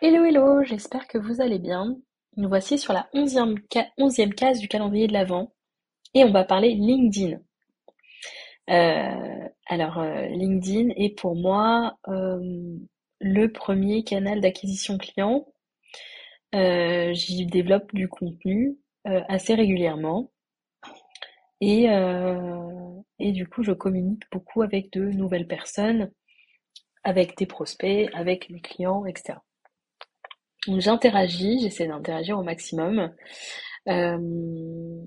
Hello hello, j'espère que vous allez bien. Nous voici sur la onzième, case du calendrier de l'Avent et on va parler LinkedIn. Euh, alors euh, LinkedIn est pour moi euh, le premier canal d'acquisition client. J'y développe du contenu assez régulièrement et, et du coup je communique beaucoup avec de nouvelles personnes, avec des prospects, avec les clients, etc. J'interagis, j'essaie d'interagir au maximum. Euh,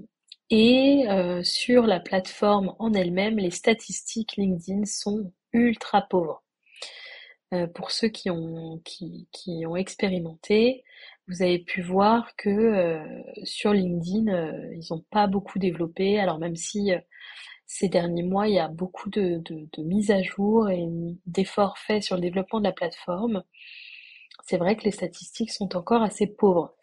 et euh, sur la plateforme en elle-même, les statistiques LinkedIn sont ultra pauvres. Euh, pour ceux qui ont, expérimenté, vous avez pu voir que sur LinkedIn, ils n'ont pas beaucoup développé. Alors même si ces derniers mois, il y a beaucoup de mises à jour et d'efforts faits sur le développement de la plateforme, c'est vrai que les statistiques sont encore assez pauvres.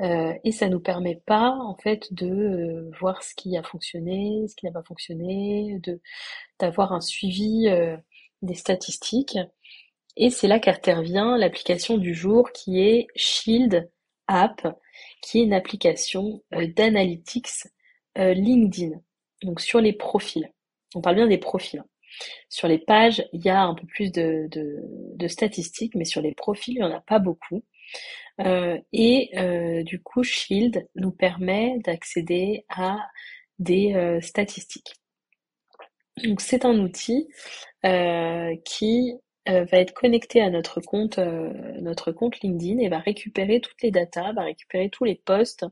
Euh, et ça nous permet pas en fait de euh, voir ce qui a fonctionné, ce qui n'a pas fonctionné, de d'avoir un suivi euh, des statistiques. Et c'est là qu'intervient l'application du jour qui est Shield App, qui est une application d'analytics LinkedIn, donc sur les profils. On parle bien des profils. Sur les pages, il y a un peu plus de, statistiques, mais sur les profils, il n'y en a pas beaucoup. Euh, et euh, du coup, Shield nous permet d'accéder à des euh, statistiques. Donc c'est un outil qui va être connecté à notre compte, notre compte LinkedIn et va récupérer toutes les datas, va récupérer tous les posts,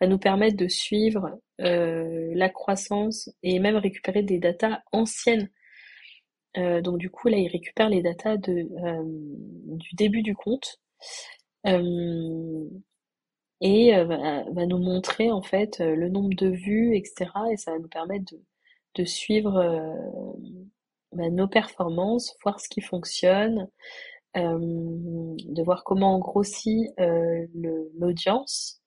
va nous permettre de suivre euh, la croissance et même récupérer des datas anciennes. Euh, donc du coup là il récupère les datas de, euh, du début du compte et va, nous montrer en fait le nombre de vues, etc. Et ça va nous permettre de, suivre bah, nos performances, voir ce qui fonctionne, de voir comment on grossit l'audience.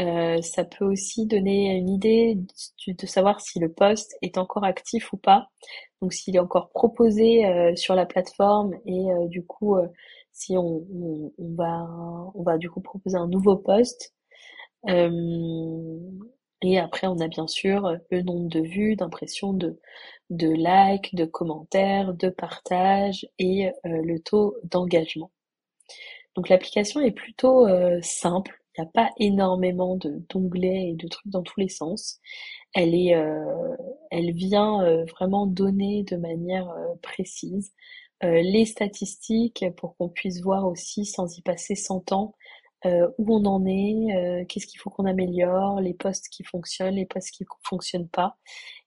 Euh, ça peut aussi donner une idée de, savoir si le poste est encore actif ou pas. Donc s'il est encore proposé euh, sur la plateforme et euh, du coup si on, va on va du coup proposer un nouveau poste. et après on a bien sûr le nombre de vues, d'impressions, de, de likes, de commentaires, de partages et le taux d'engagement. Donc l'application est plutôt simple il n'y a pas énormément d'onglets et de trucs dans tous les sens. Elle est, euh, elle vient euh, vraiment donner de manière euh, précise les statistiques pour qu'on puisse voir aussi sans y passer 100 ans où on en est, qu'est-ce qu'il faut qu'on améliore, les postes qui fonctionnent, les postes qui ne fonctionnent pas.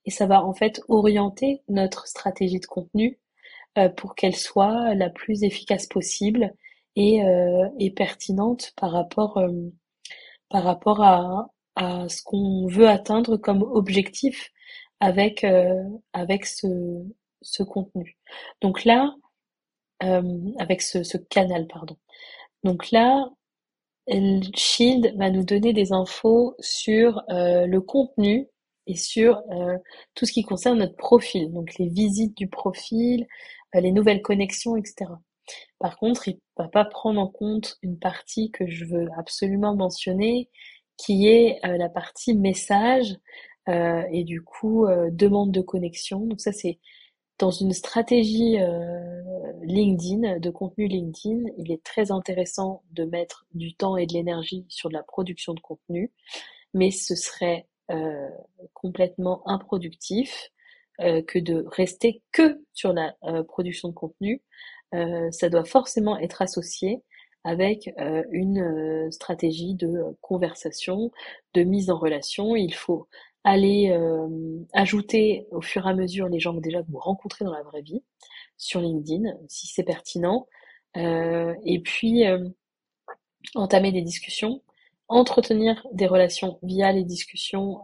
Et ça va en fait orienter notre stratégie de contenu pour qu'elle soit la plus efficace possible et, euh, et pertinente par rapport, euh, par rapport à, à ce qu'on veut atteindre comme objectif avec, euh, avec ce, ce contenu. Donc là, avec ce, ce canal, pardon. Donc là, Shield va nous donner des infos sur le contenu et sur tout ce qui concerne notre profil, donc les visites du profil, les nouvelles connexions, etc. Par contre, il va pas prendre en compte une partie que je veux absolument mentionner, qui est euh, la partie message euh, et du coup euh, demande de connexion. Donc ça c'est dans une stratégie LinkedIn, de contenu LinkedIn, il est très intéressant de mettre du temps et de l'énergie sur la production de contenu, mais ce serait complètement improductif que de rester que sur la production de contenu ça doit forcément être associé avec euh, une euh, stratégie de conversation, de mise en relation. Il faut allez ajouter au fur et à mesure les gens déjà que vous rencontrez dans la vraie vie sur LinkedIn, si c'est pertinent. et puis entamer des discussions, entretenir des relations via les discussions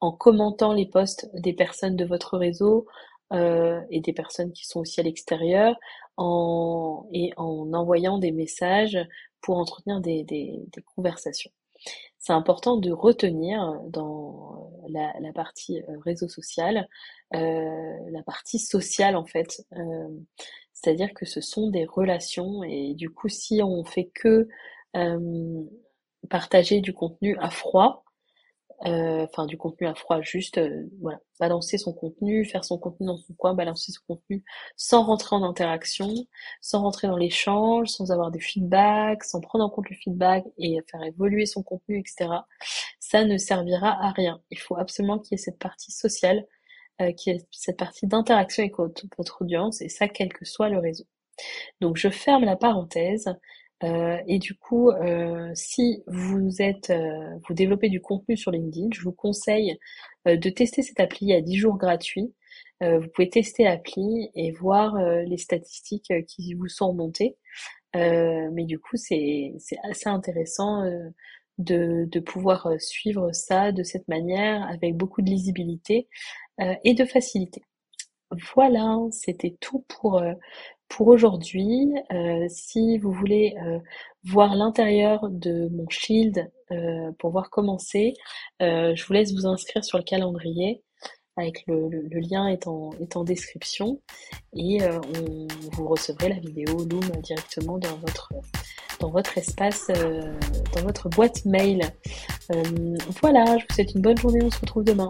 en commentant les posts des personnes de votre réseau et des personnes qui sont aussi à l'extérieur en, et en envoyant des messages pour entretenir des, des, des conversations. C'est important de retenir dans la, la partie euh, réseau social, euh, la partie sociale en fait. Euh, c'est-à-dire que ce sont des relations et du coup si on fait que partager du contenu à froid, euh, enfin du contenu à froid, juste euh, voilà, balancer son contenu, faire son contenu dans son coin, balancer son contenu sans rentrer en interaction, sans rentrer dans l'échange, sans avoir des feedbacks, sans prendre en compte le feedback et faire évoluer son contenu, etc. Ça ne servira à rien. Il faut absolument qu'il y ait cette partie sociale, euh, qu'il y ait cette partie d'interaction avec votre, votre audience, et ça quel que soit le réseau. Donc je ferme la parenthèse. Euh, et du coup, euh, si vous êtes, euh, vous développez du contenu sur LinkedIn, je vous conseille de tester cette appli à 10 jours gratuits. vous pouvez tester l'appli et voir les statistiques qui vous sont remontées. mais du coup, c'est assez intéressant de, de, pouvoir suivre ça de cette manière avec beaucoup de lisibilité et de facilité. Voilà, c'était tout pour, pour aujourd'hui. Euh, si vous voulez euh, voir l'intérieur de mon shield euh, pour voir comment c'est, je vous laisse vous inscrire sur le calendrier. Avec le, lien est en, est en description et on, vous recevrez la vidéo Loom directement dans votre dans votre espace, dans votre boîte mail. voilà, je vous souhaite une bonne journée, on se retrouve demain.